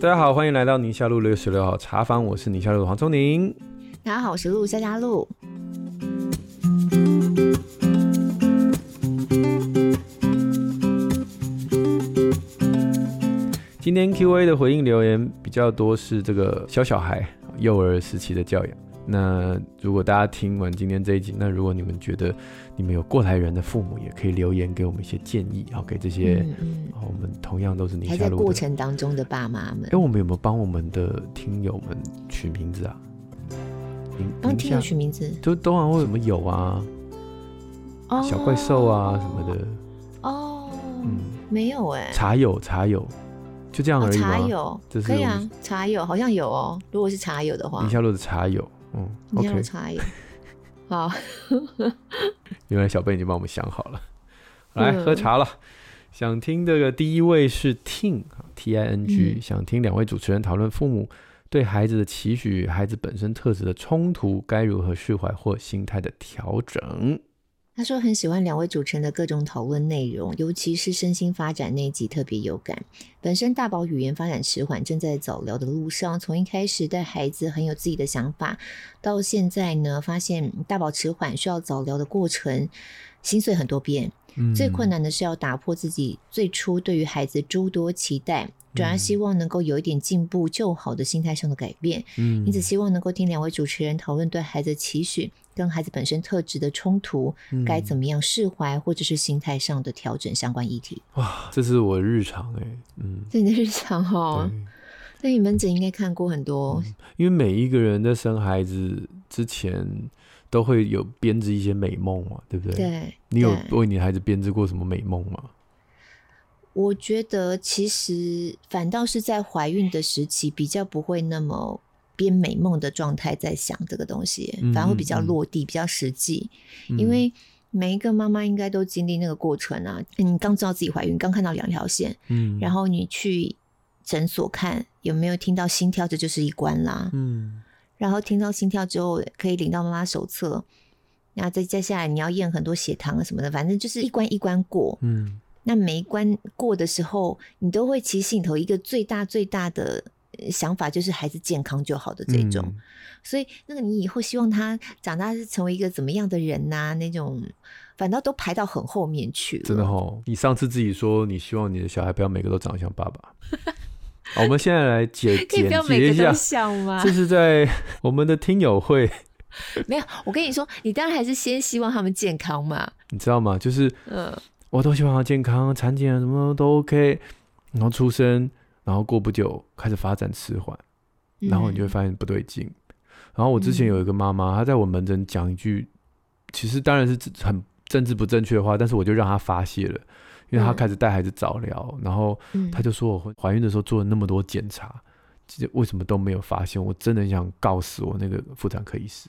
大家好，欢迎来到宁夏路六十六号茶坊，我是宁夏路的黄聪宁。大家好，我是陆夏佳路。今天 Q&A 的回应留言比较多，是这个小小孩幼儿时期的教养。那如果大家听完今天这一集，那如果你们觉得你们有过来人的父母，也可以留言给我们一些建议，好，给这些，嗯嗯、我们同样都是宁夏路还在过程当中的爸妈们。哎，我们有没有帮我们的听友们取名字啊？帮听友取名字，都都好会什么有啊，哦、小怪兽啊什么的。哦，嗯，没有哎、欸，茶友茶友。就这样而已吗？茶友可以啊，茶友好像有哦。如果是茶友的话，宁夏路的茶友，嗯，OK，好。原来小贝已经帮我们想好了，来、嗯、喝茶了。想听这个第一位是 Ting，T I N G，、嗯、想听两位主持人讨论父母对孩子的期许，孩子本身特质的冲突，该如何释怀或心态的调整。他说很喜欢两位主持人的各种讨论内容，尤其是身心发展那一集特别有感。本身大宝语言发展迟缓，正在早疗的路上。从一开始带孩子很有自己的想法，到现在呢，发现大宝迟缓需要早疗的过程，心碎很多遍。嗯、最困难的是要打破自己最初对于孩子诸多期待。转而希望能够有一点进步就好的心态上的改变，嗯，因此希望能够听两位主持人讨论对孩子的期许跟孩子本身特质的冲突，嗯、该怎么样释怀或者是心态上的调整相关议题。哇，这是我的日常哎、欸，嗯，这你的日常哦，那你门诊应该看过很多、嗯，因为每一个人在生孩子之前都会有编织一些美梦嘛，对不对？对，你有为你孩子编织过什么美梦吗？我觉得其实反倒是在怀孕的时期比较不会那么编美梦的状态在想这个东西，反而会比较落地、比较实际。因为每一个妈妈应该都经历那个过程啊，你刚知道自己怀孕，刚看到两条线，嗯，然后你去诊所看有没有听到心跳，这就是一关啦，嗯，然后听到心跳之后可以领到妈妈手册，然后再接下来你要验很多血糖啊什么的，反正就是一关一关过，嗯。那每一关过的时候，你都会其实心里头一个最大最大的想法，就是孩子健康就好的这种。嗯、所以，那个你以后希望他长大是成为一个怎么样的人呐、啊？那种反倒都排到很后面去了。真的哦，你上次自己说你希望你的小孩不要每个都长得像爸爸。好，我们现在来解 简洁一下，像吗？这是在 我们的听友会。没有，我跟你说，你当然还是先希望他们健康嘛。你知道吗？就是嗯。我都希望他健康，产检啊什么都 OK，然后出生，然后过不久开始发展迟缓，然后你就会发现不对劲。嗯、然后我之前有一个妈妈，她在我门诊讲一句，其实当然是很政治不正确的话，但是我就让她发泄了，因为她开始带孩子早疗，然后她就说我怀孕的时候做了那么多检查，其实为什么都没有发现？我真的很想告死我那个妇产科医师。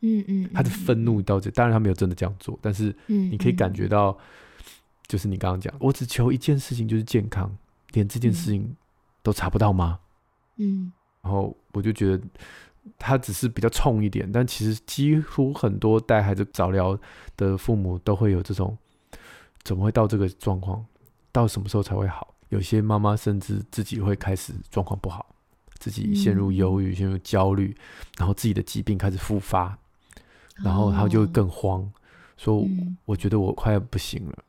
嗯嗯，她的愤怒到这，当然她没有真的这样做，但是你可以感觉到。就是你刚刚讲，我只求一件事情，就是健康，连这件事情都查不到吗？嗯，然后我就觉得他只是比较冲一点，但其实几乎很多带孩子早疗的父母都会有这种，怎么会到这个状况？到什么时候才会好？有些妈妈甚至自己会开始状况不好，自己陷入忧郁、陷入焦虑，然后自己的疾病开始复发，然后他就更慌，说我觉得我快要不行了。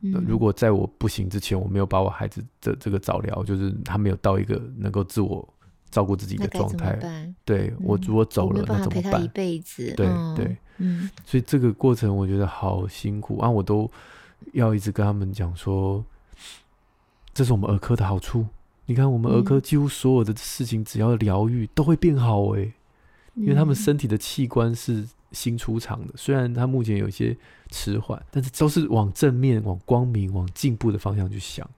如果在我不行之前，我没有把我孩子的这个早疗，就是他没有到一个能够自我照顾自己的状态，对，我如果走了，那怎么办？一辈子，对对，嗯，所以这个过程我觉得好辛苦啊！我都要一直跟他们讲说，这是我们儿科的好处。你看，我们儿科几乎所有的事情，只要疗愈都会变好诶，因为他们身体的器官是。新出场的，虽然他目前有一些迟缓，但是都是往正面、往光明、往进步的方向去想。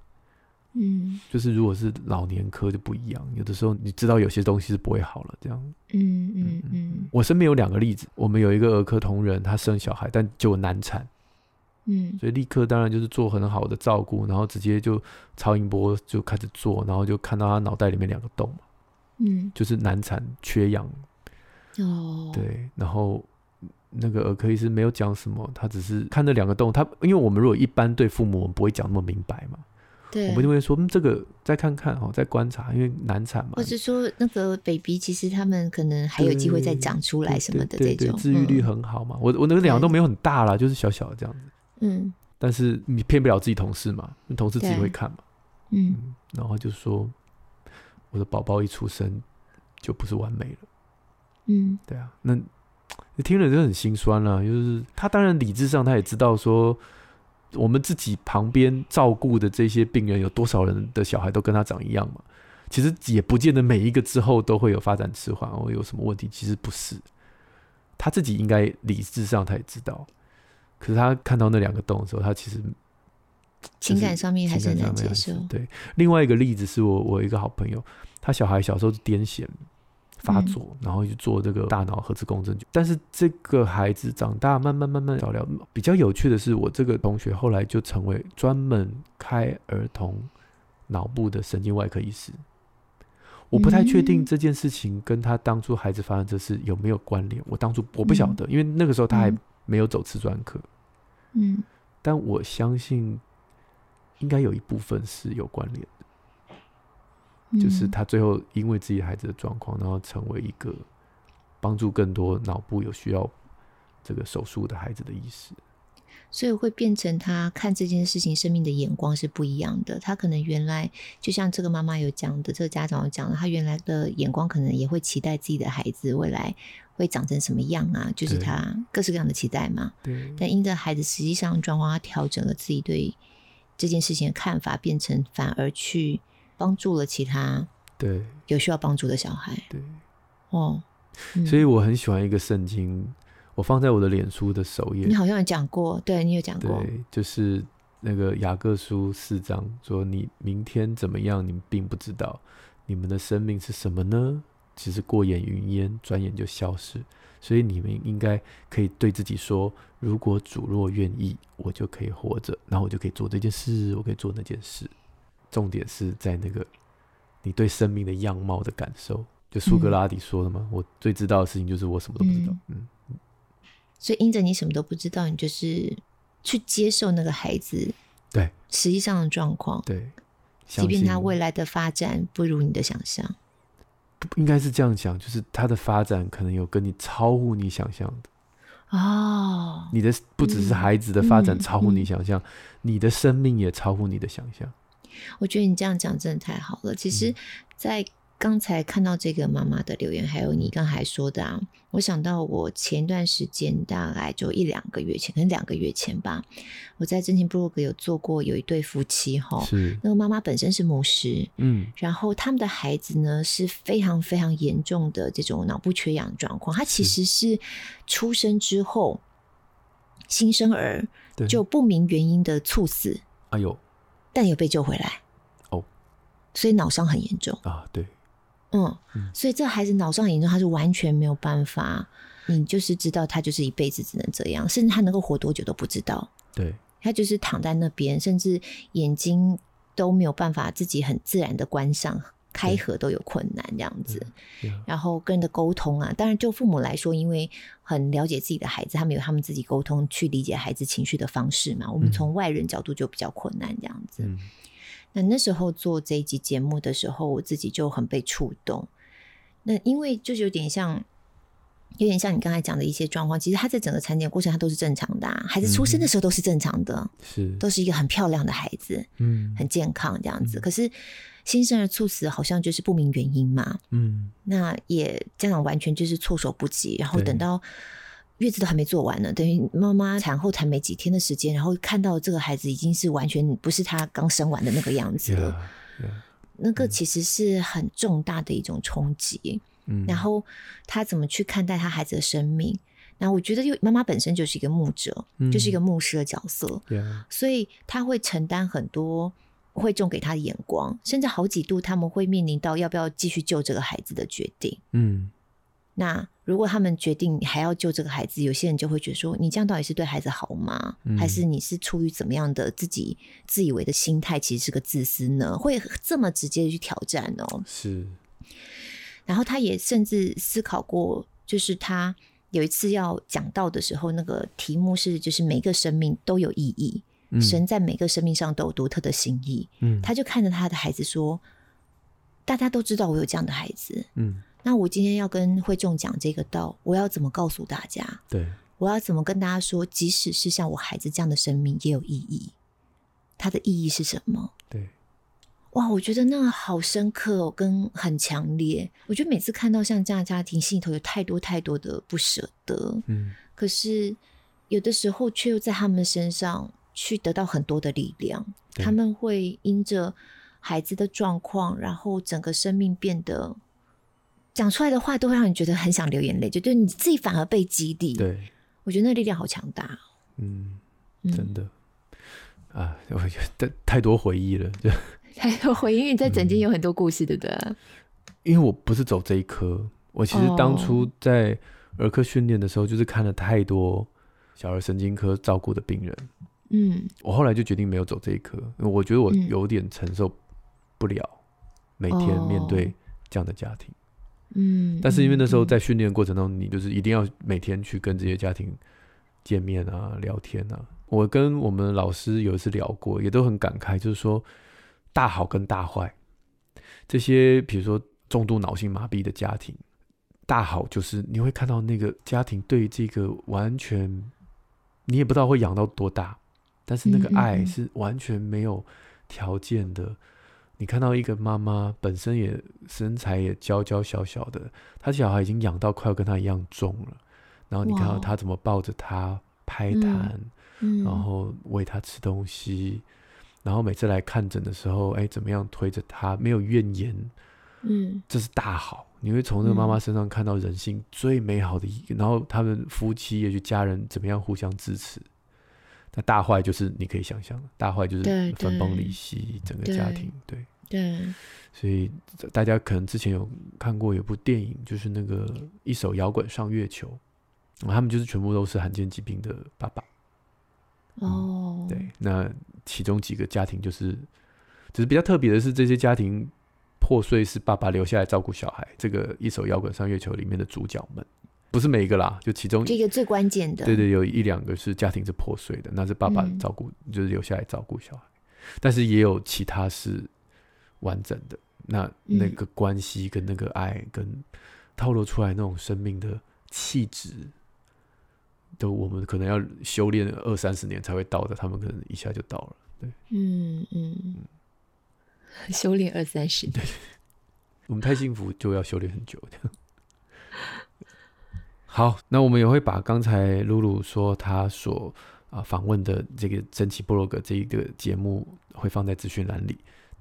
嗯，就是如果是老年科就不一样，有的时候你知道有些东西是不会好了，这样。嗯嗯嗯。我身边有两个例子，我们有一个儿科同仁，他生小孩，但就难产。嗯，所以立刻当然就是做很好的照顾，然后直接就超音波就开始做，然后就看到他脑袋里面两个洞。嗯，就是难产缺氧。哦，对，然后。那个儿科医师没有讲什么，他只是看那两个洞。他因为我们如果一般对父母，我们不会讲那么明白嘛。对，我们就会说，嗯，这个再看看哦，再观察，因为难产嘛。或者说，那个 baby 其实他们可能还有机会再长出来什么的这种，治愈率很好嘛。嗯、我我那个两个都没有很大啦，就是小小的这样子。嗯。但是你骗不了自己同事嘛，同事自己会看嘛。嗯，嗯。然后就说，我的宝宝一出生就不是完美了。嗯。对啊，那你听了就很心酸了。就是他当然理智上他也知道说。我们自己旁边照顾的这些病人，有多少人的小孩都跟他长一样嘛？其实也不见得每一个之后都会有发展迟缓或有什么问题。其实不是，他自己应该理智上他也知道。可是他看到那两个洞的时候，他其实情感上面还是很难接受。对，另外一个例子是我我一个好朋友，他小孩小时候是癫痫。发作，然后去做这个大脑核磁共振。但是这个孩子长大，慢慢慢慢聊聊。比较有趣的是，我这个同学后来就成为专门开儿童脑部的神经外科医师。我不太确定这件事情跟他当初孩子发生这事有没有关联。我当初我不晓得，因为那个时候他还没有走瓷专科。嗯，但我相信应该有一部分是有关联。就是他最后因为自己孩子的状况，然后成为一个帮助更多脑部有需要这个手术的孩子的医师，所以会变成他看这件事情生命的眼光是不一样的。他可能原来就像这个妈妈有讲的，这个家长有讲的，他原来的眼光可能也会期待自己的孩子未来会长成什么样啊，就是他各式各样的期待嘛。对。但因着孩子实际上状况，他调整了自己对这件事情的看法，变成反而去。帮助了其他对有需要帮助的小孩，对哦，嗯、所以我很喜欢一个圣经，我放在我的脸书的首页。你好像有讲过，对你有讲过，对，就是那个雅各书四章说：“你明天怎么样，你们并不知道；你们的生命是什么呢？只是过眼云烟，转眼就消失。所以你们应该可以对自己说：如果主若愿意，我就可以活着，然后我就可以做这件事，我可以做那件事。”重点是在那个你对生命的样貌的感受，就苏格拉底说的嘛。嗯、我最知道的事情就是我什么都不知道。嗯，嗯，所以因着你什么都不知道，你就是去接受那个孩子对实际上的状况。对，即便他未来的发展不如你的想象，不应该是这样讲，就是他的发展可能有跟你超乎你想象的哦。你的不只是孩子的发展超乎你想象，嗯嗯嗯、你的生命也超乎你的想象。我觉得你这样讲真的太好了。其实，在刚才看到这个妈妈的留言，还有你刚才说的啊，我想到我前段时间大概就一两个月前，可能两个月前吧，我在真情部落格有做过，有一对夫妻哈，那个妈妈本身是牧师，嗯，然后他们的孩子呢是非常非常严重的这种脑部缺氧状况，他其实是出生之后新生儿就不明原因的猝死，哎呦。但有被救回来，哦，所以脑伤很严重。啊，对，嗯，嗯，所以这孩子脑伤很严重，他是完全没有办法，你就是知道他就是一辈子只能这样，甚至他能够活多久都不知道，对，他就是躺在那边，甚至眼睛都没有办法自己很自然的关上。开合都有困难这样子，然后跟人的沟通啊，当然就父母来说，因为很了解自己的孩子，他们有他们自己沟通去理解孩子情绪的方式嘛。我们从外人角度就比较困难这样子。嗯、那那时候做这一集节目的时候，我自己就很被触动。那因为就是有点像，有点像你刚才讲的一些状况，其实他在整个产检过程他都是正常的、啊，孩子出生的时候都是正常的，是、嗯、都是一个很漂亮的孩子，嗯，很健康这样子。嗯、可是。新生儿猝死好像就是不明原因嘛，嗯，那也家长完全就是措手不及，然后等到月子都还没做完呢，等于妈妈产后才没几天的时间，然后看到这个孩子已经是完全不是他刚生完的那个样子了，yeah, yeah, 那个其实是很重大的一种冲击，嗯，然后他怎么去看待他孩子的生命？那我觉得，又妈妈本身就是一个牧者，嗯，就是一个牧师的角色.所以他会承担很多。会重给他的眼光，甚至好几度他们会面临到要不要继续救这个孩子的决定。嗯，那如果他们决定还要救这个孩子，有些人就会觉得说：“你这样到底是对孩子好吗？嗯、还是你是出于怎么样的自己自以为的心态？其实是个自私呢？”会这么直接的去挑战哦。是。然后他也甚至思考过，就是他有一次要讲到的时候，那个题目是就是每个生命都有意义，嗯、神在每个生命上都有独特的心意。嗯，他就看着他的孩子说：“大家都知道我有这样的孩子，嗯，那我今天要跟会众讲这个道，我要怎么告诉大家？对，我要怎么跟大家说，即使是像我孩子这样的生命也有意义，它的意义是什么？对。”哇，我觉得那个好深刻哦，跟很强烈。我觉得每次看到像这样的家庭，心里头有太多太多的不舍得。嗯，可是有的时候却又在他们身上去得到很多的力量。他们会因着孩子的状况，然后整个生命变得讲出来的话，都会让你觉得很想流眼泪。就对你自己反而被激励。对，我觉得那力量好强大。嗯，真的、嗯、啊，我觉得太多回忆了，就。还有回应，在整间有很多故事，对不对？因为我不是走这一科，我其实当初在儿科训练的时候，就是看了太多小儿神经科照顾的病人。嗯，我后来就决定没有走这一科，因为我觉得我有点承受不了每天面对这样的家庭。嗯，但是因为那时候在训练过程当中，你就是一定要每天去跟这些家庭见面啊、聊天啊。我跟我们老师有一次聊过，也都很感慨，就是说。大好跟大坏，这些比如说重度脑性麻痹的家庭，大好就是你会看到那个家庭对这个完全，你也不知道会养到多大，但是那个爱是完全没有条件的。嗯嗯嗯。你看到一个妈妈本身也身材也娇娇小小的，她小孩已经养到快要跟她一样重了，然后你看到她怎么抱着她拍弹，嗯嗯，然后喂她吃东西。然后每次来看诊的时候，哎，怎么样推着他，没有怨言，嗯，这是大好。你会从这个妈妈身上看到人性最美好的一个。嗯、然后他们夫妻也许家人怎么样互相支持。那大坏就是你可以想象的，大坏就是分崩离析，整个家庭，对对。所以大家可能之前有看过有部电影，就是那个一首摇滚上月球，他们就是全部都是罕见疾病的爸爸。哦、嗯，对，那其中几个家庭就是，只是比较特别的是，这些家庭破碎是爸爸留下来照顾小孩。这个一首摇滚上月球里面的主角们，不是每一个啦，就其中这个最关键的，对对，有一两个是家庭是破碎的，那是爸爸照顾，嗯、就是留下来照顾小孩。但是也有其他是完整的，那那个关系跟那个爱跟透露出来那种生命的气质。都我们可能要修炼二三十年才会到的，他们可能一下就到了。对，嗯嗯，嗯 修炼二三十年，对，我们太幸福就要修炼很久。好，那我们也会把刚才露露说她所啊访问的这个真奇布洛格这一个节目会放在资讯栏里。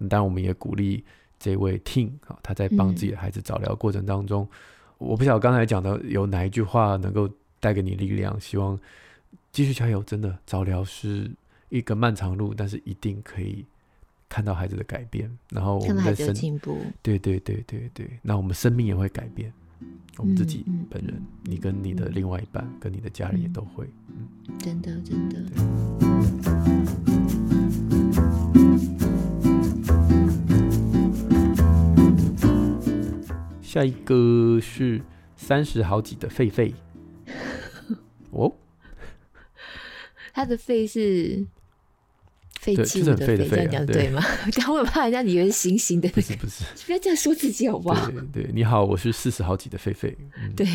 当然，我们也鼓励这位 Ting 啊，他在帮自己的孩子早疗过程当中，嗯、我不晓得刚才讲的有哪一句话能够。带给你力量，希望继续加油。真的，早疗是一个漫长路，但是一定可以看到孩子的改变。然后我们的生进步，对对对对对。那我们生命也会改变，我们自己本人，嗯、你跟你的另外一半，嗯、跟你的家人也都会。嗯，真的真的。对下一个是三十好几的狒狒。哦，他的肺是废弃的肺，这样讲对吗？刚我怕人家以为是星星的，不是不是，不要这样说自己好不好？对，对，你好，我是四十好几的狒狒。嗯、对，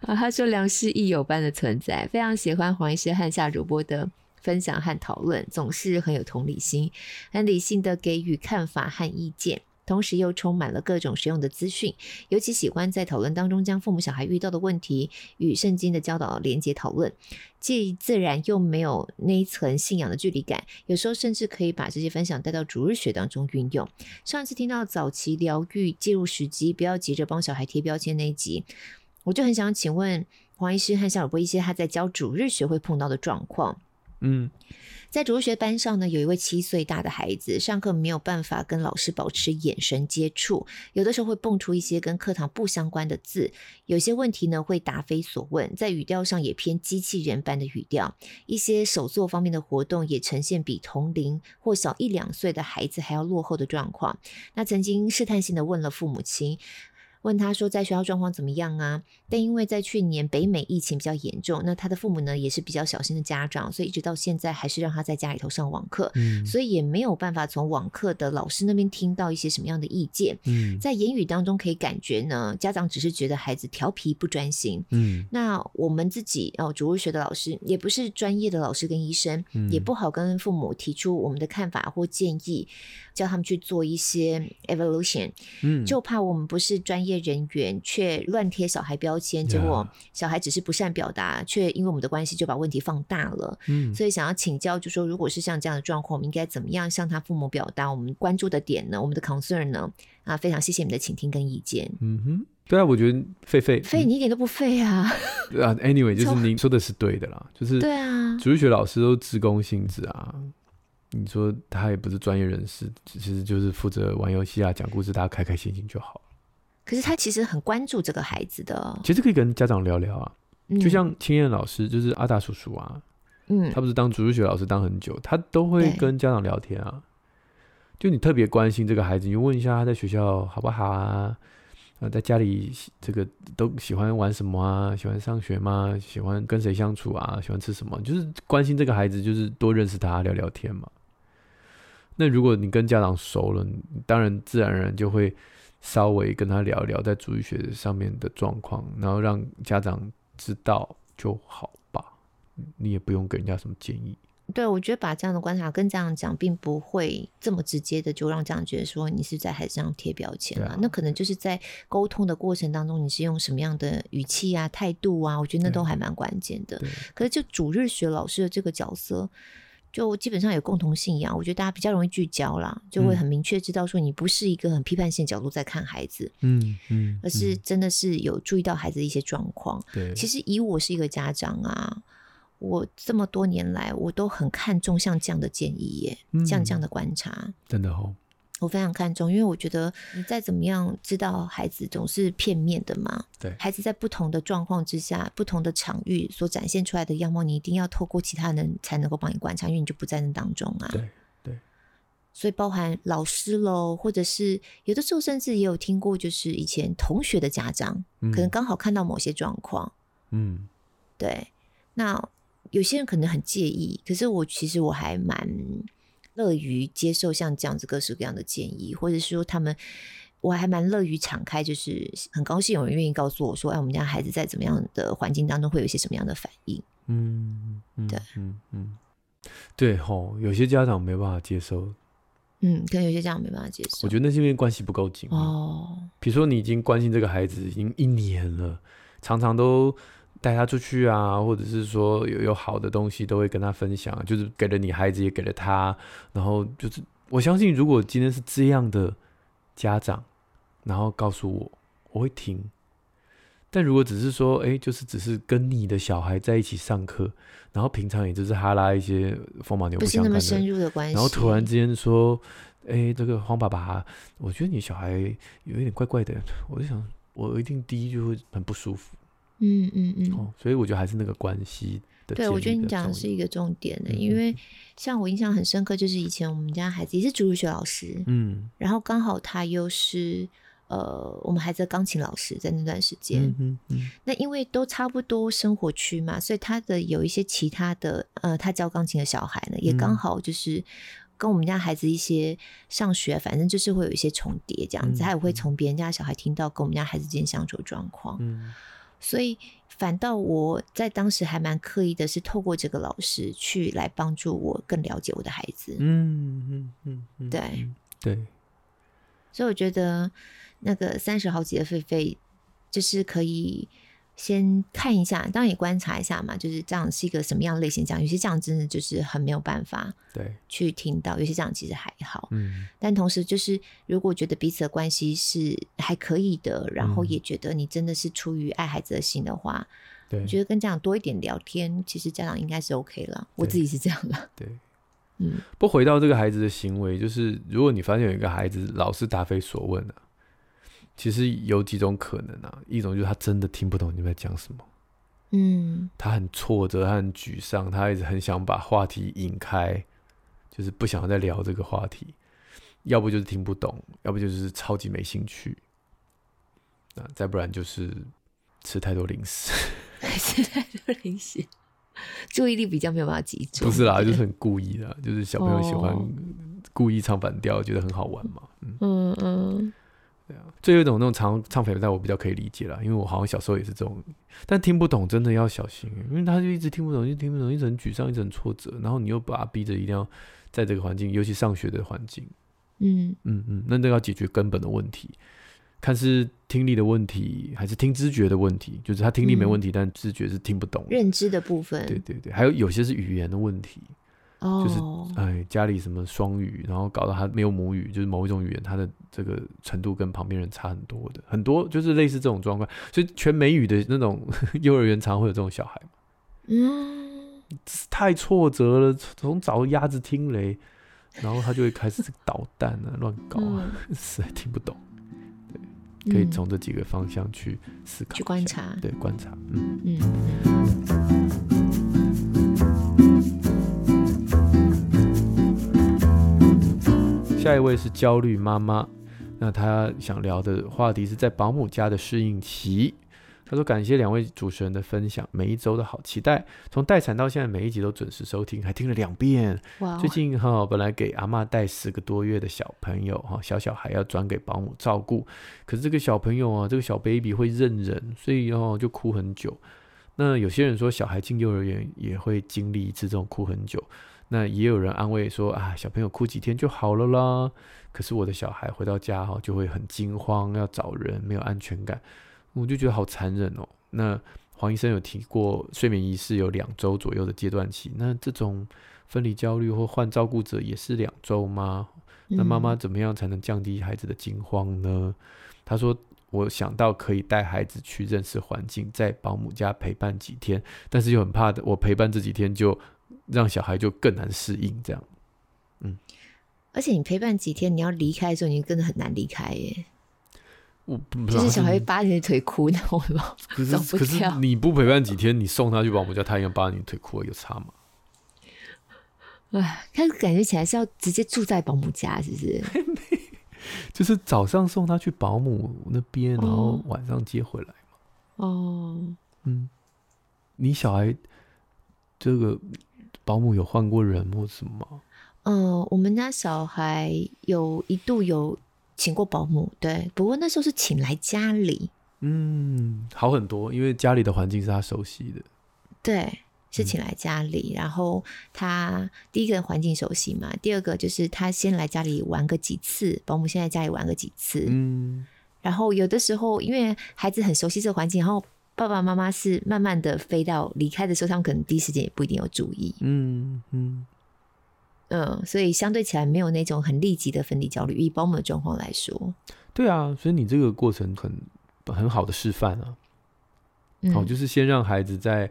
啊，他说良师益友般的存在，非常喜欢黄医师和夏主播的分享和讨论，总是很有同理心，很理性的给予看法和意见。同时又充满了各种实用的资讯，尤其喜欢在讨论当中将父母小孩遇到的问题与圣经的教导连接讨论，既自然又没有那一层信仰的距离感。有时候甚至可以把这些分享带到主日学当中运用。上次听到早期疗愈介入时机，不要急着帮小孩贴标签那一集，我就很想请问黄医师和夏尔波一些他在教主日学会碰到的状况。嗯。在主日学班上呢，有一位七岁大的孩子，上课没有办法跟老师保持眼神接触，有的时候会蹦出一些跟课堂不相关的字，有些问题呢会答非所问，在语调上也偏机器人般的语调，一些手作方面的活动也呈现比同龄或小一两岁的孩子还要落后的状况。那曾经试探性的问了父母亲。问他说在学校状况怎么样啊？但因为在去年北美疫情比较严重，那他的父母呢也是比较小心的家长，所以一直到现在还是让他在家里头上网课，嗯，所以也没有办法从网课的老师那边听到一些什么样的意见，嗯，在言语当中可以感觉呢，家长只是觉得孩子调皮不专心，嗯，那我们自己哦，主日学的老师也不是专业的老师跟医生，嗯，也不好跟父母提出我们的看法或建议，叫他们去做一些 evaluation，嗯，就怕我们不是专业人员却乱贴小孩标签，结果小孩只是不善表达，却因为我们的关系就把问题放大了。嗯，所以想要请教，就说如果是像这样的状况，我们应该怎么样向他父母表达我们关注的点呢？我们的 concern 呢？啊，非常谢谢你的倾听跟意见。嗯哼，对啊，我觉得废废废，你一点都不废啊。对啊，anyway，就是您说的是对的啦，就是对啊，主日学老师都职工性质啊。你说他也不是专业人士，其实就是负责玩游戏啊、讲故事，大家开开心心就好。可是他其实很关注这个孩子的，其实可以跟家长聊聊啊。嗯、就像青燕老师，就是阿大叔叔啊，嗯，他不是当主日学老师当很久，他都会跟家长聊天啊。就你特别关心这个孩子，你就问一下他在学校好不好啊？啊，在家里这个都喜欢玩什么啊？喜欢上学吗？喜欢跟谁相处啊？喜欢吃什么？就是关心这个孩子，就是多认识他，聊聊天嘛。那如果你跟家长熟了，当然自然而然就会稍微跟他聊一聊在主日学上面的状况，然后让家长知道就好吧。你也不用给人家什么建议。对，我觉得把这样的观察跟家长讲，并不会这么直接的就让家长觉得说你是在孩子上贴标签了。啊、那可能就是在沟通的过程当中，你是用什么样的语气啊、态度啊？我觉得那都还蛮关键的。可是就主日学老师的这个角色。就基本上有共同信仰，我觉得大家比较容易聚焦啦，就会很明确知道说你不是一个很批判性角度在看孩子，嗯嗯，嗯，而是真的是有注意到孩子的一些状况。对，其实以我是一个家长啊，我这么多年来我都很看重像这样的建议耶，嗯、像这样的观察，真的哦。我非常看重，因为我觉得你再怎么样知道孩子总是片面的嘛。对，孩子在不同的状况之下、不同的场域所展现出来的样貌，你一定要透过其他人才能够帮你观察，因为你就不在那当中啊。对对。所以包含老师喽，或者是有的时候甚至也有听过，就是以前同学的家长，嗯、可能刚好看到某些状况。嗯。对。那有些人可能很介意，可是我其实我还蛮。乐于接受像这样子各式各样的建议，或者是说他们，我还蛮乐于敞开，就是很高兴有人愿意告诉我说，哎，我们家孩子在怎么样的环境当中会有一些什么样的反应。嗯，嗯对，嗯嗯，对吼，有些家长没办法接受，嗯，可能有些家长没办法接受。我觉得那是因为关系不够紧哦。比如说你已经关心这个孩子已经一年了，常常都。带他出去啊，或者是说有有好的东西都会跟他分享，就是给了你孩子也给了他，然后就是我相信，如果今天是这样的家长，然后告诉我，我会听。但如果只是说，哎，就是只是跟你的小孩在一起上课，然后平常也就是哈拉一些风马牛不相干的，不是那么深入的关系，然后突然之间说，哎，这个黄爸爸，我觉得你小孩有一点怪怪的，我就想，我一定第一就会很不舒服。嗯嗯嗯、哦，所以我觉得还是那个关系的。对，我觉得你讲的是一个重点的，嗯、因为像我印象很深刻，就是以前我们家孩子也是主日学老师，嗯，然后刚好他又是呃我们孩子的钢琴老师，在那段时间，嗯嗯，嗯。那因为都差不多生活区嘛，所以他的有一些其他的呃，他教钢琴的小孩呢，也刚好就是跟我们家孩子一些上学，反正就是会有一些重叠这样子，嗯、他也会从别人家小孩听到跟我们家孩子之间相处的状况，嗯。所以，反倒我在当时还蛮刻意的，是透过这个老师去来帮助我更了解我的孩子。嗯嗯嗯，嗯对对。所以我觉得那个三十好几的狒狒，就是可以。先看一下，当然也观察一下嘛，就是这样是一个什么样类型？这样有些这样真的就是很没有办法对去听到，有些这样其实还好。嗯，但同时就是如果觉得彼此的关系是还可以的，然后也觉得你真的是出于爱孩子的心的话，对，我觉得跟家长多一点聊天，其实家长应该是 OK 了。我自己是这样的。对，嗯。不回到这个孩子的行为，就是如果你发现有一个孩子老是答非所问的。其实有几种可能啊，一种就是他真的听不懂你们在讲什么，嗯，他很挫折，他很沮丧，他一直很想把话题引开，就是不想再聊这个话题，要不就是听不懂，要不就是超级没兴趣。那再不然就是吃太多零食，吃太多零食，注意力比较没有办法集中。不是啦，就是很故意的，就是小朋友喜欢故意唱反调，觉得很好玩嘛。嗯。嗯嗯，对啊。最后一种那种唱唱反调，我比较可以理解了，因为我好像小时候也是这种，但听不懂真的要小心，因为他就一直听不懂，一直听不懂，一直很沮丧，一直很挫折，然后你又把他逼着一定要在这个环境，尤其上学的环境。嗯嗯嗯，那都要解决根本的问题，看是听力的问题还是听知觉的问题，就是他听力没问题，嗯、但知觉是听不懂。认知的部分，对对对，还有有些是语言的问题，哦、就是哎家里什么双语，然后搞到他没有母语，就是某一种语言，他的这个程度跟旁边人差很多的，很多就是类似这种状况，所以全美语的那种 幼儿园常会有这种小孩，嗯，太挫折了，从早鸭子听雷。然后他就会开始捣蛋啊，乱搞啊，实在听不懂。对，可以从这几个方向去思考、去观察。对，观察。嗯嗯。下一位是焦虑妈妈，那她想聊的话题是在保姆家的适应期。她说：“感谢两位主持人的分享，每一周都好期待。从待产到现在，每一集都准时收听，还听了两遍。Wow. 最近哈，本来给阿妈带十个多月的小朋友哈，小小孩要转给保姆照顾，可是这个小朋友啊，这个小 baby 会认人，所以哦就哭很久。那有些人说，小孩进幼儿园也会经历一次这种哭很久。那也有人安慰说啊，小朋友哭几天就好了啦。可是我的小孩回到家哈，就会很惊慌，要找人，没有安全感。”我就觉得好残忍哦。那黄医生有提过，睡眠仪式有两周左右的阶段期。那这种分离焦虑或换照顾者也是两周吗？那妈妈怎么样才能降低孩子的惊慌呢？他说：“我想到可以带孩子去认识环境，在保姆家陪伴几天，但是又很怕的，我陪伴这几天就让小孩就更难适应。这样，嗯，而且你陪伴几天，你要离开的时候，你真的很难离开耶。”我不就是小孩扒你的腿哭，那种吗？可是可是你不陪伴几天，你送他去保姆家，他一样扒你腿哭，有差吗？哎，他感觉起来是要直接住在保姆家，是不是？就是早上送他去保姆那边，然后晚上接回来嘛。哦，嗯，你小孩这个保姆有换过人或什么？吗？嗯、呃，我们家小孩有一度有。请过保姆，对，不过那时候是请来家里，嗯，好很多，因为家里的环境是他熟悉的，对，是请来家里，嗯、然后他第一个环境熟悉嘛，第二个就是他先来家里玩个几次，保姆先在家里玩个几次，嗯，然后有的时候因为孩子很熟悉这个环境，然后爸爸妈妈是慢慢的飞到离开的时候，他们可能第一时间也不一定有注意，嗯嗯。嗯，所以相对起来没有那种很立即的分离焦虑。以保姆的状况来说，对啊，所以你这个过程很很好的示范啊。嗯、哦，就是先让孩子在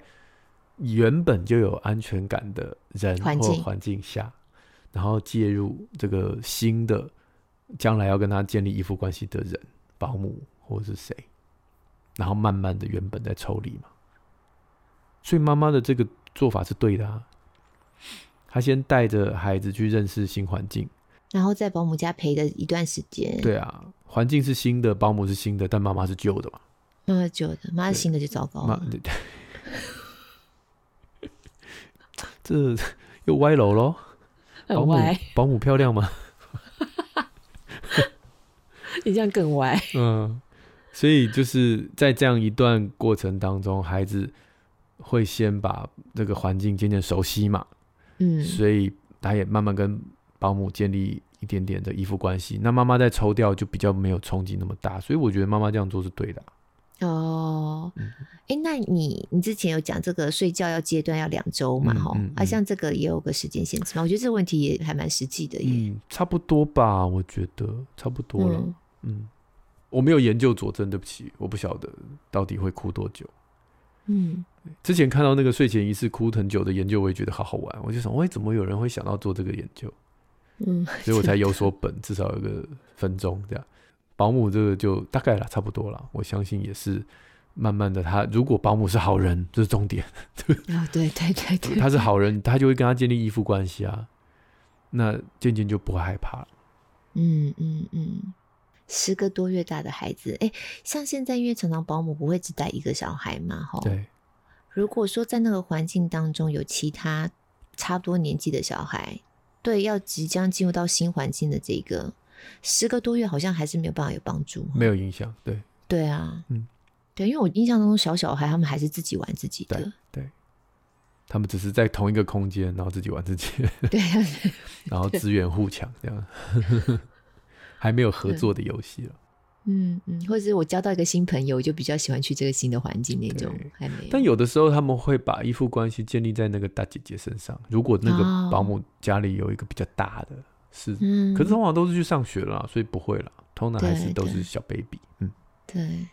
原本就有安全感的人或环境下，境然后介入这个新的将来要跟他建立依附关系的人，保姆或者是谁，然后慢慢的原本在抽离嘛。所以妈妈的这个做法是对的啊。她先带着孩子去认识新环境，然后在保姆家陪了一段时间。对啊，环境是新的，保姆是新的，但妈妈是旧的嘛。妈妈旧的，妈妈新的就糟糕了。这又歪楼喽？保姆保姆漂亮吗？你这样更歪。嗯，所以就是在这样一段过程当中，孩子会先把这个环境渐渐熟悉嘛。嗯，所以他也慢慢跟保姆建立一点点的依附关系。那妈妈再抽掉，就比较没有冲击那么大。所以我觉得妈妈这样做是对的。哦，哎、那你你之前有讲这个睡觉要阶段要两周嘛？哈、嗯嗯嗯，啊，像这个也有个时间限制嘛？我觉得这个问题也还蛮实际的耶。嗯，差不多吧，我觉得差不多了。嗯，嗯，我没有研究佐证，对不起，我不晓得到底会哭多久。嗯，之前看到那个睡前仪式哭很久的研究，我也觉得好好玩。我就想，喂，怎么有人会想到做这个研究？嗯，所以我才有所本，至少有个分钟这样。保姆这个就大概了，差不多了。我相信也是慢慢的他，他如果保姆是好人，这是重点。啊，对对对对，他是好人，他就会跟他建立依附关系啊。那渐渐就不会害怕了。嗯嗯嗯。十个多月大的孩子，哎，像现在因为常常保姆不会只带一个小孩嘛，哈。对。如果说在那个环境当中有其他差不多年纪的小孩，对，要即将进入到新环境的这个十个多月，好像还是没有办法有帮助，没有影响。对。对啊。嗯。对，因为我印象当中小小孩他们还是自己玩自己的。对。对他们只是在同一个空间，然后自己玩自己，对，然后资源互抢这样，还没有合作的游戏了。嗯嗯，或者是我交到一个新朋友，我就比较喜欢去这个新的环境那种，还没有。但有的时候他们会把依附关系建立在那个大姐姐身上。如果那个保姆家里有一个比较大的，是，嗯，可是通常都是去上学了，所以不会了。通常还是都是小 baby。嗯，对。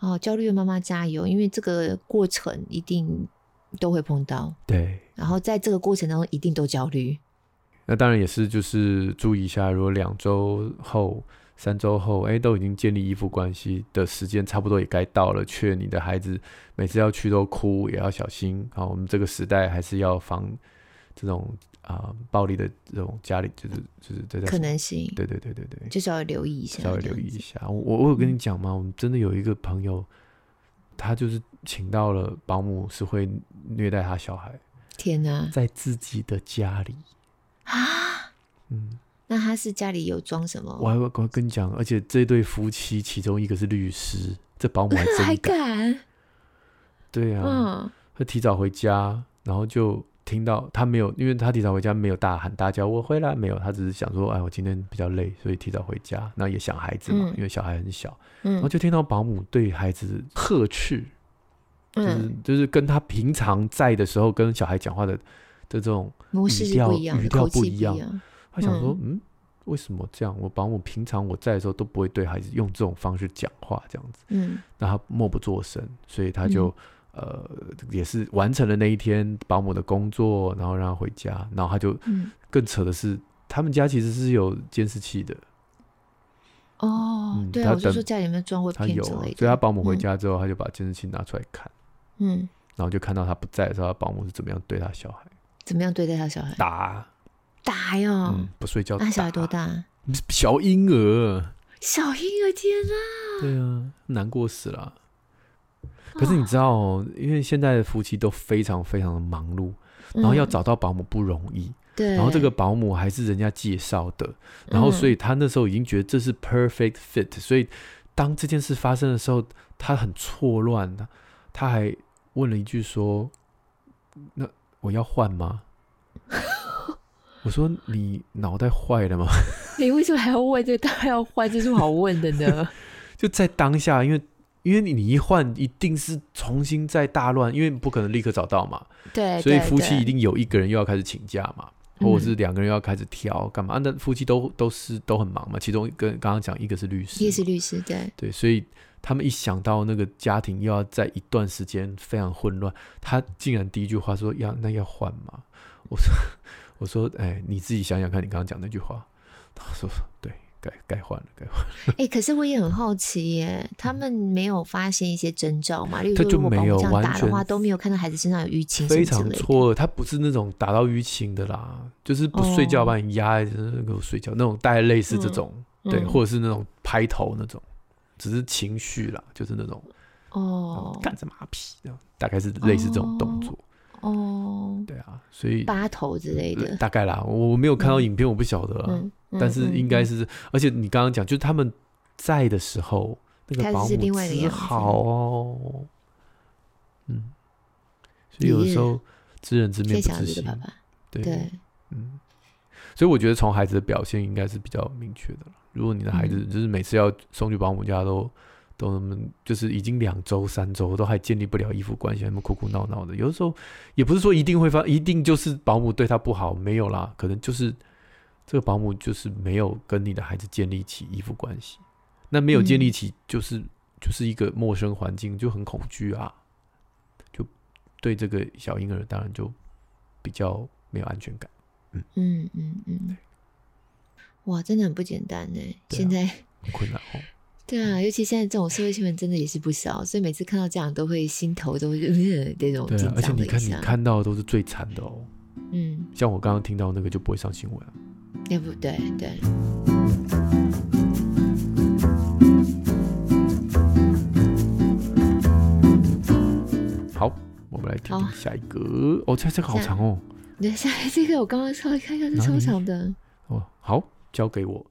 哦，焦虑的妈妈加油，因为这个过程一定。都会碰到，对，然后在这个过程当中一定都焦虑。那当然也是，就是注意一下，如果两周后、三周后，哎，都已经建立依附关系的时间差不多也该到了，却你的孩子每次要去都哭，也要小心。好，我们这个时代还是要防这种啊、呃、暴力的这种家里，就是就是这可能性。对对对对对，就稍微留意一下，稍微留意一下。我我有跟你讲吗？我们真的有一个朋友。他就是请到了保姆，是会虐待他小孩。天哪，在自己的家里啊？嗯，那他是家里有装什么？我还我还跟你讲，而且这对夫妻其中一个是律师，这保姆还真敢。对啊，嗯，他提早回家，然后就。听到他没有，因为他提早回家没有大喊大叫，我回来没有，他只是想说，哎，我今天比较累，所以提早回家。那也想孩子嘛，嗯、因为小孩很小，嗯、然后就听到保姆对孩子呵斥，嗯、就是就是跟他平常在的时候跟小孩讲话的的这种语调语调不一样。他想说，嗯，为什么这样？我保姆平常我在的时候都不会对孩子用这种方式讲话，这样子。嗯，那他默不作声，所以他就。嗯呃，也是完成了那一天保姆的工作，然后让他回家，然后他就更扯的是，嗯、他们家其实是有监视器的。哦，嗯、对啊，我就说家里面装过。他有，所以他保姆回家之后，嗯、他就把监视器拿出来看，嗯，然后就看到他不在的时候，他保姆是怎么样对他小孩？怎么样对待他小孩？打，打哟！嗯，不睡觉打。那小孩多大？小婴儿。小婴儿，天哪！对啊，难过死了。可是你知道哦，因为现在的夫妻都非常非常的忙碌，然后要找到保姆不容易。对。然后这个保姆还是人家介绍的，然后所以他那时候已经觉得这是 perfect fit，所以当这件事发生的时候，他很错乱的，他还问了一句说：“那我要换吗？”我说：“你脑袋坏了吗？你为什么还要问这个？他要换，这是好问的呢？” 就在当下，因为。因为你你一换，一定是重新再大乱，因为不可能立刻找到嘛。对，所以夫妻一定有一个人又要开始请假嘛，或者是两个人又要开始挑干嘛？那夫妻都都是都很忙嘛。其中跟刚刚讲一个是律师，一个是律师，对对，所以他们一想到那个家庭又要在一段时间非常混乱，他竟然第一句话说要那要换吗？我说我说哎，你自己想想看，你刚刚讲那句话，他说对。该该换了，该换了。哎、欸，可是我也很好奇耶，他们没有发现一些征兆嘛？例如说，如果保姆这样打的话，都没有看到孩子身上有淤青，非常错。他不是那种打到淤青的啦，就是不睡觉把你压在那个睡觉、哦、那种，大概类似这种，嗯、对，或者是那种拍头那种，只是情绪啦，就是那种哦，干着马屁这样，大概是类似这种动作。哦。哦，对啊，所以八头之类的，大概啦，我没有看到影片，我不晓得啊。但是应该是，而且你刚刚讲，就是他们在的时候，那个保姆只好哦，嗯，所以有的时候知人知面不知心，对，嗯，所以我觉得从孩子的表现应该是比较明确的。如果你的孩子就是每次要送去保姆家都。都那么就是已经两周三周都还建立不了依附关系，还那么哭哭闹闹的。有的时候也不是说一定会发，一定就是保姆对他不好，没有啦，可能就是这个保姆就是没有跟你的孩子建立起依附关系。那没有建立起，就是、嗯、就是一个陌生环境，就很恐惧啊，就对这个小婴儿当然就比较没有安全感。嗯嗯嗯嗯，对哇真的很不简单呢现在困难哦。对啊尤其现在这种社会新闻真的也是不少所以每次看到这样都会心头都有点那种对而且你看你看到的都是最惨的哦。嗯。像我刚刚听到那个就不会上新闻也不对对。好我们来听下一个。哦这这个好长哦。你下一这个我刚刚稍微看一下是超长的。哦好交给我。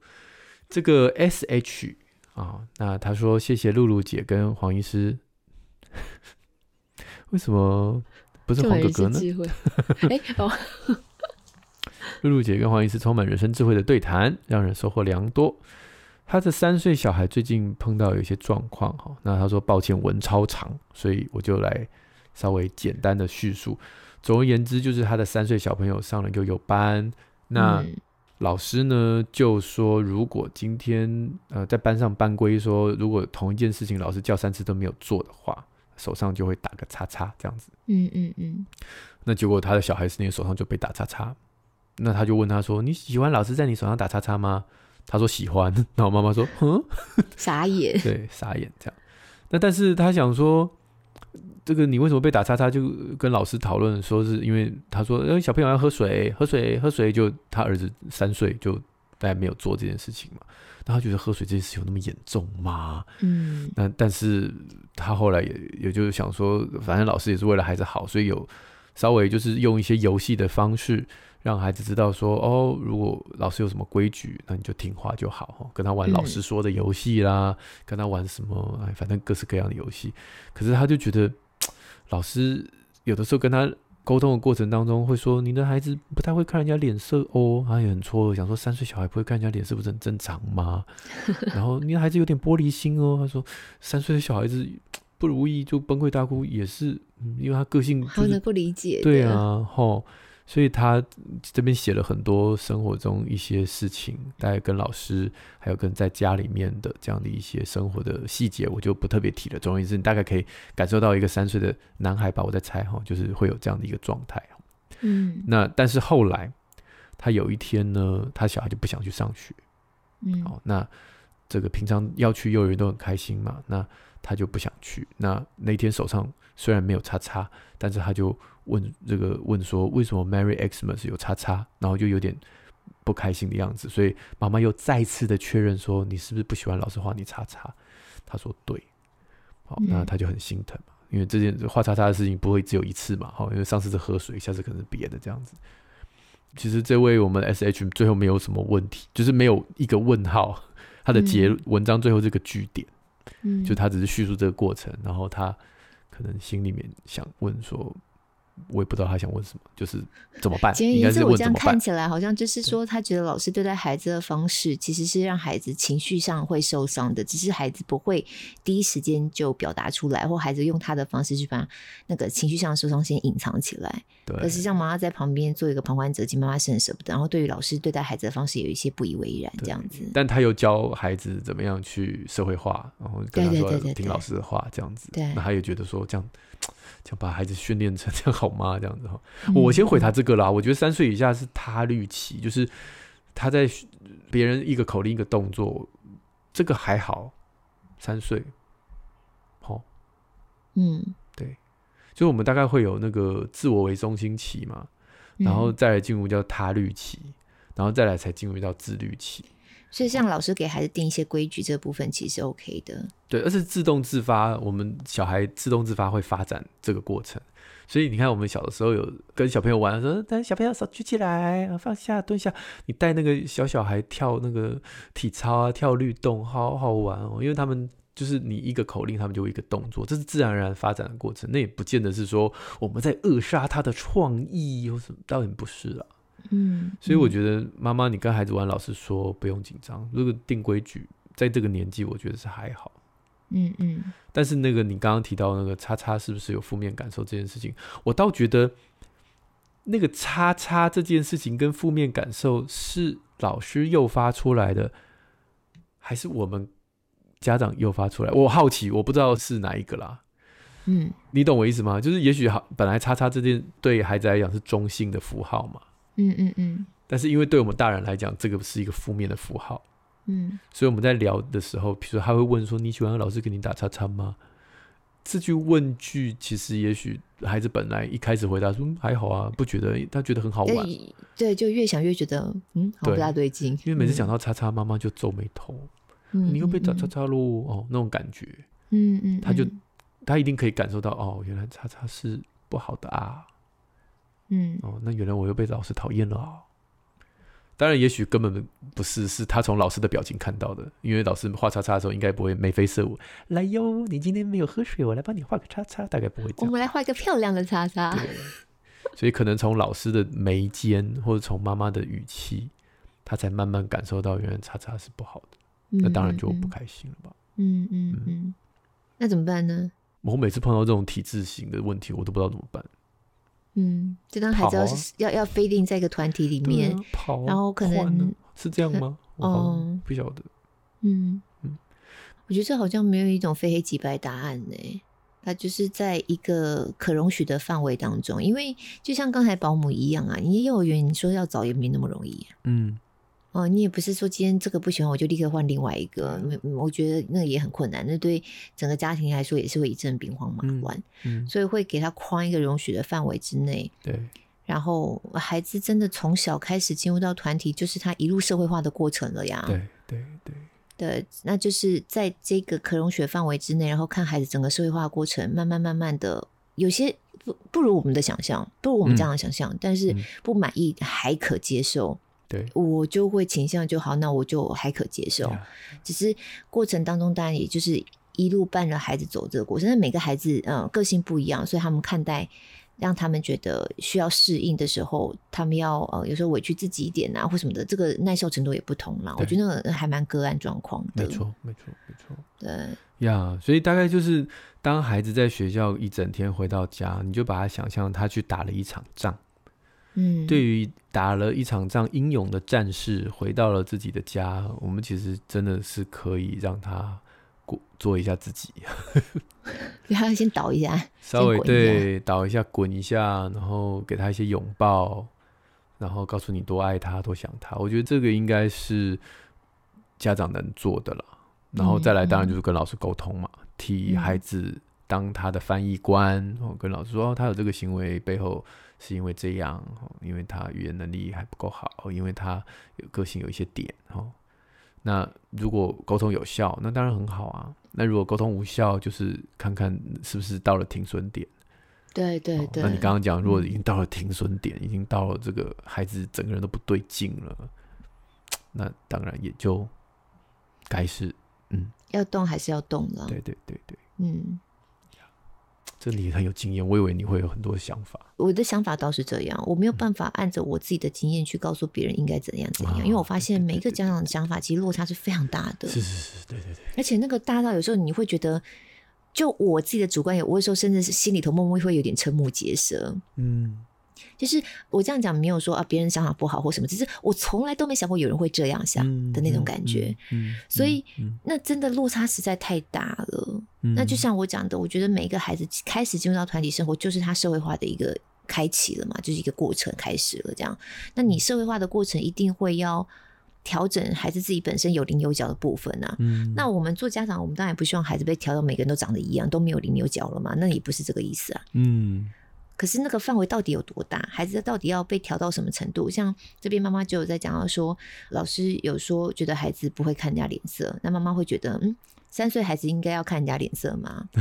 这个 S H 啊，那他说谢谢露露姐跟黄医师。为什么不是黄哥哥呢？哎 哦，露露姐跟黄医师充满人生智慧的对谈，让人收获良多。他的三岁小孩最近碰到有一些状况哈，那他说抱歉文超长，所以我就来稍微简单的叙述。总而言之，就是他的三岁小朋友上了幼幼班，那老师呢就说，如果今天呃在班上班规说，如果同一件事情老师叫三次都没有做的话，手上就会打个叉叉这样子。嗯嗯嗯。那结果他的小孩是那个手上就被打叉叉，那他就问他说：“你喜欢老师在你手上打叉叉吗？”他说喜欢，然后妈妈说：“嗯，傻眼。”对，傻眼这样。那但是他想说。这个你为什么被打叉叉？就跟老师讨论说，是因为他说，哎，小朋友要喝水，喝水，喝水，就他儿子三岁就大家没有做这件事情嘛。那他觉得喝水这件事情有那么严重吗？嗯，那但是他后来也也就是想说，反正老师也是为了孩子好，所以有稍微就是用一些游戏的方式。让孩子知道说哦，如果老师有什么规矩，那你就听话就好。跟他玩老师说的游戏啦，嗯、跟他玩什么，哎，反正各式各样的游戏。可是他就觉得，老师有的时候跟他沟通的过程当中，会说你的孩子不太会看人家脸色哦，他也很错愕，想说三岁小孩不会看人家脸色，不是很正常吗？然后你的孩子有点玻璃心哦，他说三岁的小孩子不如意就崩溃大哭，也是、嗯、因为他个性、不理解，对啊，吼。所以他这边写了很多生活中一些事情，大概跟老师还有跟在家里面的这样的一些生活的细节，我就不特别提了。总而言之，你大概可以感受到一个三岁的男孩吧，我在猜哈，就是会有这样的一个状态。嗯，那但是后来他有一天呢，他小孩就不想去上学。嗯，哦，那这个平常要去幼儿园都很开心嘛，那他就不想去。那那天手上虽然没有叉叉，但是他就。问这个问说，为什么 Merry Xmas 有叉叉，然后就有点不开心的样子，所以妈妈又再次的确认说，你是不是不喜欢老师画你叉叉？他说对，好，那他就很心疼嘛，因为这件画叉叉的事情不会只有一次嘛，好，因为上次是喝水，下次可能是别的这样子。其实这位我们 S H 最后没有什么问题，就是没有一个问号，他的结文章最后这个句点，嗯，就他只是叙述这个过程，然后他可能心里面想问说。我也不知道他想问什么，就是怎么办？简言之，我这样看起来好像就是说，他觉得老师对待孩子的方式其实是让孩子情绪上会受伤的，只是孩子不会第一时间就表达出来，或孩子用他的方式去把那个情绪上的受伤先隐藏起来。对，而是让妈妈在旁边做一个旁观者，其实妈妈是很舍不得。然后对于老师对待孩子的方式有一些不以为然，这样子。但他又教孩子怎么样去社会化，然后跟他说听老师的话，这样子。对，那他也觉得说这样。想把孩子训练成这样好吗？这样子哈，我先回答这个啦。我觉得三岁以下是他律期，就是他在别人一个口令一个动作，这个还好。三岁，好，嗯，对，就我们大概会有那个自我为中心期嘛，然后再来进入叫他律期，然后再来才进入到自律期。所以，像老师给孩子定一些规矩，这部分其实 OK 的。对，而是自动自发，我们小孩自动自发会发展这个过程。所以你看，我们小的时候有跟小朋友玩的时候，等小朋友手举起来，放下，蹲下。你带那个小小孩跳那个体操啊，跳律动，好好玩哦。因为他们就是你一个口令，他们就一个动作，这是自然而然发展的过程。那也不见得是说我们在扼杀他的创意，有什么？当然不是了。嗯，所以我觉得妈妈，你跟孩子玩，老师说不用紧张。如果定规矩，在这个年纪，我觉得是还好。嗯嗯。但是那个你刚刚提到那个叉叉是不是有负面感受这件事情，我倒觉得那个叉叉这件事情跟负面感受是老师诱发出来的，还是我们家长诱发出来？我好奇，我不知道是哪一个啦。嗯，你懂我意思吗？就是也许好，本来叉叉这件对孩子来讲是中性的符号嘛。嗯嗯嗯，但是因为对我们大人来讲，这个是一个负面的符号，嗯，所以我们在聊的时候，比如说他会问说：“你喜欢老师给你打叉叉吗？”这句问句其实也许孩子本来一开始回答说：“还好啊，不觉得。”他觉得很好玩，对，就越想越觉得嗯，好不大对劲。因为每次讲到叉叉，妈妈就皱眉头，嗯，你又被打叉叉喽，哦，那种感觉，嗯嗯，他就他一定可以感受到哦，原来叉叉是不好的啊。嗯，哦，那原来我又被老师讨厌了哦。当然，也许根本不是，是他从老师的表情看到的。因为老师画叉叉的时候，应该不会眉飞色舞。来哟，你今天没有喝水，我来帮你画个叉叉，大概不会这样。我们来画一个漂亮的叉叉。对，所以可能从老师的眉间，或者从妈妈的语气，他才慢慢感受到，原来叉叉是不好的。嗯、那当然就不开心了吧？嗯嗯嗯，嗯。那怎么办呢？我每次碰到这种体制型的问题，我都不知道怎么办。嗯，就当孩子要是要、啊、要非定在一个团体里面，然后可能是这样吗？哦，不晓得。嗯嗯，我觉得这好像没有一种非黑即白答案呢。它就是在一个可容许的范围当中，因为就像刚才保姆一样啊，你幼儿园你说要找也没那么容易、啊。嗯。哦，你也不是说今天这个不喜欢我就立刻换另外一个，我觉得那个也很困难，那对整个家庭来说也是会一阵兵荒马乱，嗯，嗯，所以会给他框一个容许的范围之内，对，然后孩子真的从小开始进入到团体，就是他一路社会化的过程了呀，对对对，对，那就是在这个可容许的范围之内，然后看孩子整个社会化过程，慢慢慢慢的，有些不不如我们的想象，不如我们这样的想象，嗯，但是。不满意还可接受。对，我就会倾向就好，那我就还可接受。只是过程当中，当然也就是一路伴着孩子走这个过程。但每个孩子，嗯，个性不一样，所以他们看待让他们觉得需要适应的时候，他们要呃有时候委屈自己一点啊，或什么的，这个耐受程度也不同啦。我觉得那还蛮个案状况的。没错，没错，没错。对呀，所以大概就是当孩子在学校一整天回到家，你就把他想象他去打了一场仗。嗯，对于打了一场仗英勇的战士回到了自己的家，我们其实真的是可以让他过做一下自己，给他先倒一下，稍微对倒一下滚一下，然后给他一些拥抱，然后告诉你多爱他多想他。我觉得这个应该是家长能做的了。然后再来，当然就是跟老师沟通嘛，替孩子当他的翻译官，然后跟老师说他有这个行为背后。是因为这样，因为他语言能力还不够好，因为他有个性有一些点，那如果沟通有效，那当然很好啊。那如果沟通无效，就是看看是不是到了停损点。对对对。那你刚刚讲，如果已经到了停损点，已经到了这个孩子整个人都不对劲了，那当然也就该是嗯，要动还是要动了。对对对对，嗯。这里很有经验，我以为你会有很多想法。我的想法倒是这样，我没有办法按照我自己的经验去告诉别人应该怎样怎样，嗯，因为我发现每一个家长的想法其实落差是非常大的。是是是，对对对。而且那个大到有时候你会觉得，就我自己的主观，也我有时候甚至是心里头默默会有点瞠目结舌。嗯。就是我这样讲，没有说啊别人想法不好或什么，只是我从来都没想过有人会这样想的那种感觉。嗯，嗯，嗯，所以那真的落差实在太大了。嗯，那就像我讲的，我觉得每一个孩子开始进入到团体生活，就是他社会化的一个开启了嘛，就是一个过程开始了。这样，那你社会化的过程一定会要调整孩子自己本身有棱有角的部分啊。嗯，那我们做家长，我们当然不希望孩子被调到每个人都长得一样，都没有棱有角了嘛。那也不是这个意思啊。嗯。可是那个范围到底有多大？孩子到底要被调到什么程度？像这边妈妈就有在讲到说，老师有说觉得孩子不会看人家脸色，那妈妈会觉得，嗯，三岁孩子应该要看人家脸色吗？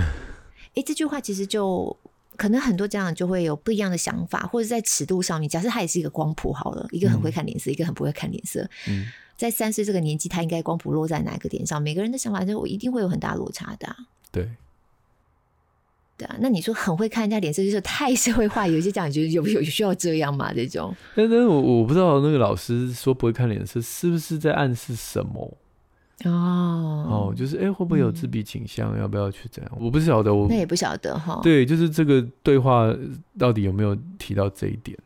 诶、欸，这句话其实就可能很多家长就会有不一样的想法，或者在尺度上面，假设他也是一个光谱好了，一个很会看脸色，嗯，一个很不会看脸色。嗯，在三岁这个年纪，他应该光谱落在哪个点上？每个人的想法就一定会有很大落差的，啊。对。对啊，那你说很会看人家脸色，就是太社会化。有些家长觉得有有需要这样吗？这种？但是我我不知道那个老师说不会看脸色，是不是在暗示什么？哦哦，就是哎、欸，会不会有自闭倾向、嗯？要不要去这样？我不晓得，我那也不晓得哈。对，就是这个对话到底有没有提到这一点？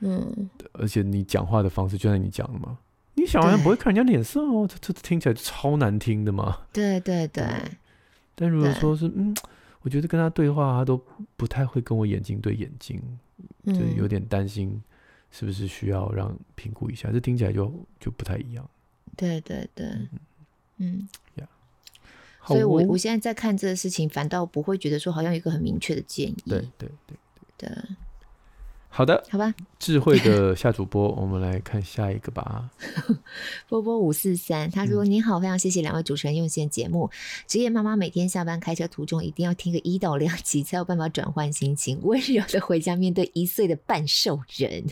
嗯，而且你讲话的方式，就像你讲的嘛，你小孩不会看人家脸色哦，这这听起来超难听的嘛。对对对。但如果说是嗯。我觉得跟他对话，他都不太会跟我眼睛对眼睛，就有点担心，是不是需要让评估一下？这听起来就就不太一样。对对对，嗯，嗯呀。所以我我现在在看这个事情，反倒不会觉得说好像有一个很明确的建议。对对对对，对。好的，好吧。智慧的夏主播，我们来看下一个吧。波波五四三，他说：“你好，非常谢谢两位主持人用心节目。职业妈妈每天下班开车途中，一定要听个一到两集，才有办法转换心情，温柔的回家面对一岁的半兽人。”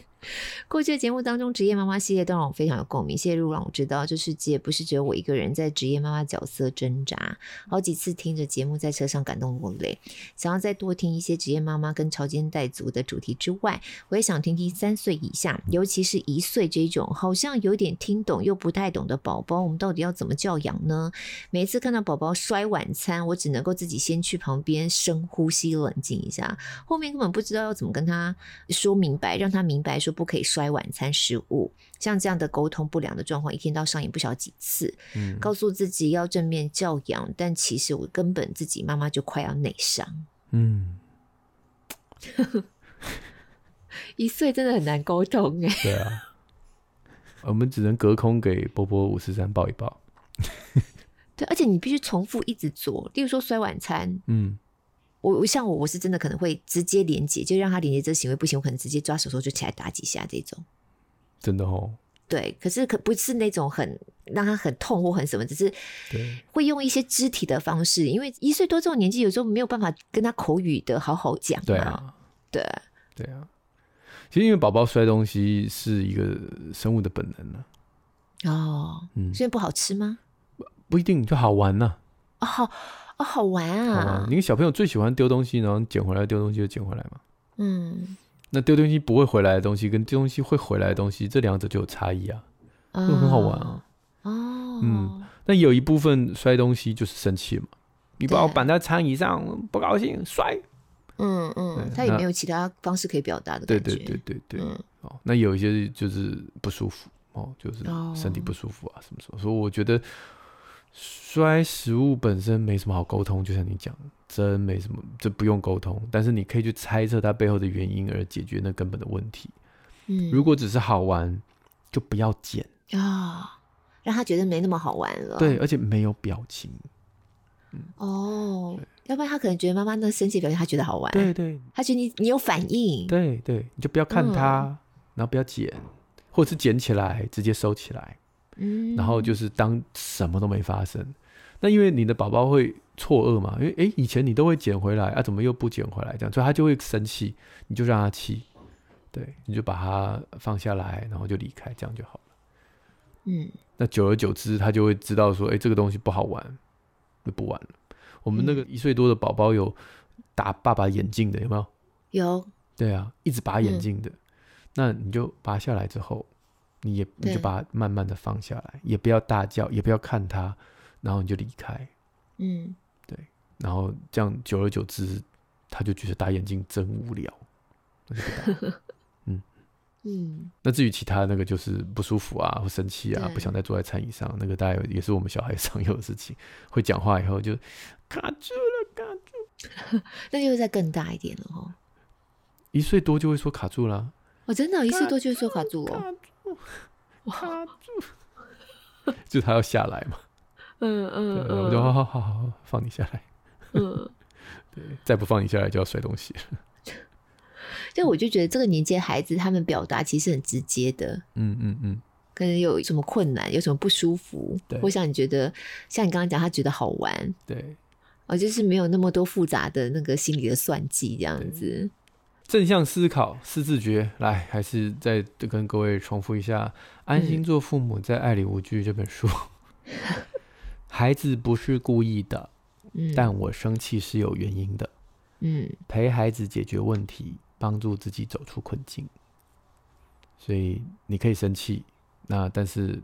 过去的节目当中，职业妈妈系列都让我非常有共鸣。谢谢露让我知道，这世界不是只有我一个人在职业妈妈角色挣扎。好几次听着节目在车上感动落泪，想要再多听一些职业妈妈跟潮肩带族的主题之外，我也想听听三岁以下，尤其是一岁这种好像有点听懂又不太懂的宝宝，我们到底要怎么教养呢？每次看到宝宝摔晚餐，我只能够自己先去旁边深呼吸，冷静一下，后面根本不知道要怎么跟他说明白，让他明白说。不可以摔晚餐食物，像这样的沟通不良的状况，一天到上演不晓几次。嗯，告诉自己要正面教养，但其实我根本自己妈妈就快要内伤。嗯，一岁真的很难沟通哎。对啊，我们只能隔空给波波五十三抱一抱。对，而且你必须重复一直做，例如说摔晚餐，嗯。我我像我我是真的可能会直接连接，就让他连接这个行为不行，我可能直接抓手手就起来打几下这种。真的哦。对，可是可不是那种很让他很痛或很什么，只是会用一些肢体的方式，因为一岁多这种年纪，有时候没有办法跟他口语的好好讲。对啊，对对啊。其实因为宝宝摔东西是一个生物的本能呢。哦，嗯，所以不好吃吗？不一定，就好玩呢。哦，好。哦，好玩啊！你个，小朋友最喜欢丢东西，然后捡回来，丢东西就捡回来嘛。嗯，那丢东西不会回来的东西，跟丢东西会回来的东西，这两者就有差异啊，就、哦、很好玩啊。哦，嗯，那有一部分摔东西就是生气嘛，你把我绑在餐椅上，不高兴摔。嗯嗯，他也没有其他方式可以表达的。对对对对对。嗯、哦，那有一些就是不舒服哦，就是身体不舒服啊什么什么，所以我觉得。摔食物本身没什么好沟通，就像你讲，真没什么，这不用沟通。但是你可以去猜测它背后的原因，而解决那根本的问题。嗯，如果只是好玩，就不要捡啊、哦，让他觉得没那么好玩了。对，而且没有表情。嗯、哦，要不然他可能觉得妈妈那生气表情，他觉得好玩。对对，他觉得你你有反应。对对，你就不要看他，嗯、然后不要捡，或者是捡起来直接收起来。嗯，然后就是当什么都没发生。那因为你的宝宝会错愕嘛，因为诶，以前你都会捡回来啊，怎么又不捡回来？这样，所以他就会生气，你就让他气，对，你就把他放下来，然后就离开，这样就好了。嗯，那久而久之，他就会知道说，诶，这个东西不好玩，就不玩了。我们那个一岁多的宝宝有打爸爸眼镜的，有没有？有。对啊，一直拔眼镜的，嗯，那你就拔下来之后。你也你就把它慢慢的放下来，也不要大叫，也不要看他，然后你就离开。嗯，对，然后这样久而久之，他就觉得打眼镜真无聊，那就不打。嗯嗯。那至于其他那个就是不舒服啊，或生气啊，不想再坐在餐椅上，那个大概也是我们小孩 常有的事情。会讲话以后就卡住了，卡住。那就会再更大一点了哦。一岁多就会说卡住了。我、哦、真的，一岁多就会说卡住哦。卡住，就他要下来嘛。嗯嗯，我就好好好好放你下来。嗯，对，再不放你下来就要摔东西。就我就觉得这个年纪的孩子，他们表达其实很直接的。嗯嗯嗯，可能有什么困难，有什么不舒服，或像你觉得，像你刚刚讲，他觉得好玩。对，哦，就是没有那么多复杂的那个心理的算计这样子。正向思考，思自觉。来，还是再跟各位重复一下《安心做父母，在爱里无惧》这本书。嗯、孩子不是故意的，嗯，但我生气是有原因的。嗯，陪孩子解决问题，帮助自己走出困境。所以你可以生气，那但是。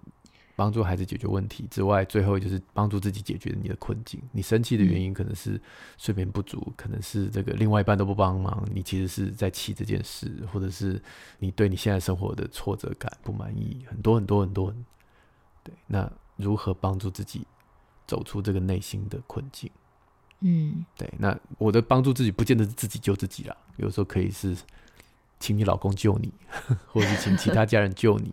帮助孩子解决问题之外，最后就是帮助自己解决你的困境。你生气的原因可能是睡眠不足，可能是这个另外一半都不帮忙，你其实是在气这件事，或者是你对你现在生活的挫折感不满意，很多很多很多。对，那如何帮助自己走出这个内心的困境？嗯，对。那我的帮助自己，不见得是自己救自己啦，有时候可以是请你老公救你，或者是请其他家人救你。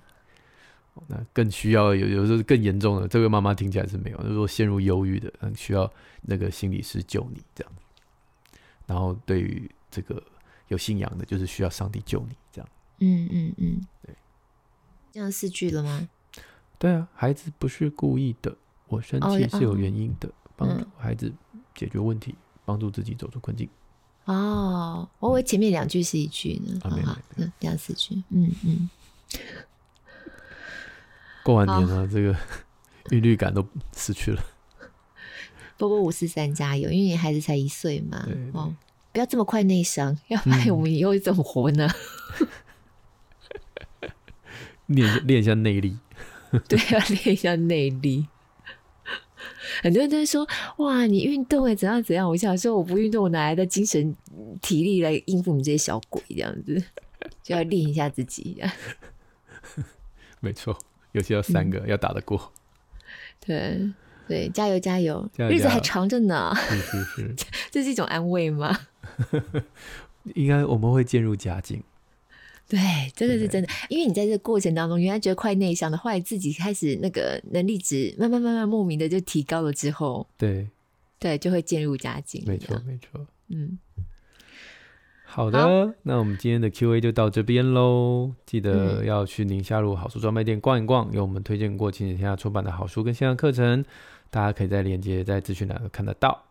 那更需要有有时候更严重的，这位妈妈听起来是没有。如果陷入忧郁的，需要那个心理师救你这样。然后对于这个有信仰的，就是需要上帝救你这样。嗯嗯嗯，对，这样四句了吗？对啊，孩子不是故意的，我生气是有原因的，帮、哦、助孩子解决问题，帮、嗯、助自己走出困境。哦，我以为前面两句是一句呢，好好，嗯，这样四句，嗯嗯。过完年了，这个 韵律感都失去了。波波五四三加油，因为你孩子才一岁嘛，对对对，哦，不要这么快内伤，要不然我们以后怎么活呢？练练一下内力。对，要练一下内力。很多人都说：“哇，你运动哎，怎样怎样？”我想说，我不运动，我哪来的精神体力来应付你们这些小鬼？这样子就要练一下自己。没错，尤其要三个、嗯、要打得过。对对，加油加油，加油，日子还长着呢。是是是，这是一种安慰吗？应该我们会渐入佳境。对，真的是真的，因为你在这个过程当中，原来觉得快内向的，后来自己开始那个能力值慢慢慢慢莫名的就提高了之后，对，对，就会渐入佳境。没错，没错。嗯，好的好，那我们今天的 Q&A 就到这边喽。记得要去宁夏路好书专卖店逛一逛，有我们推荐过亲子天下出版的好书跟线上课程，大家可以在链接在资讯栏看得到。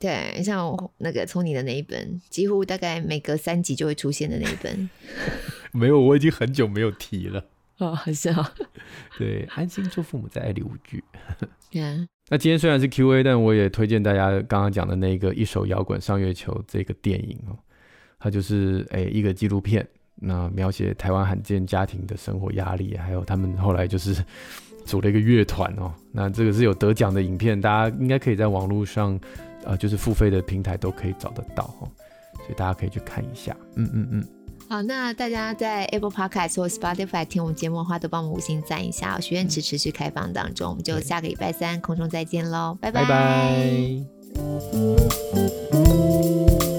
对，像那个从你的那一本，几乎大概每隔三集就会出现的那一本。没有，我已经很久没有提了。哦，是啊。对，安心做父母，在爱里无惧。Yeah. 那今天虽然是 Q&A，但我也推荐大家刚刚讲的那个《一手摇滚上月球》这个电影哦，它就是诶一个纪录片，那描写台湾罕见家庭的生活压力，还有他们后来就是组了一个乐团哦。那这个是有得奖的影片，大家应该可以在网络上。呃，就是付费的平台都可以找得到哦，所以大家可以去看一下。嗯嗯嗯。好，那大家在 Apple Podcast 或 Spotify 听我们节目的话，都帮我们五星赞一下。许愿池持续开放当中，我们就下个礼拜三空中再见喽，拜拜。拜拜。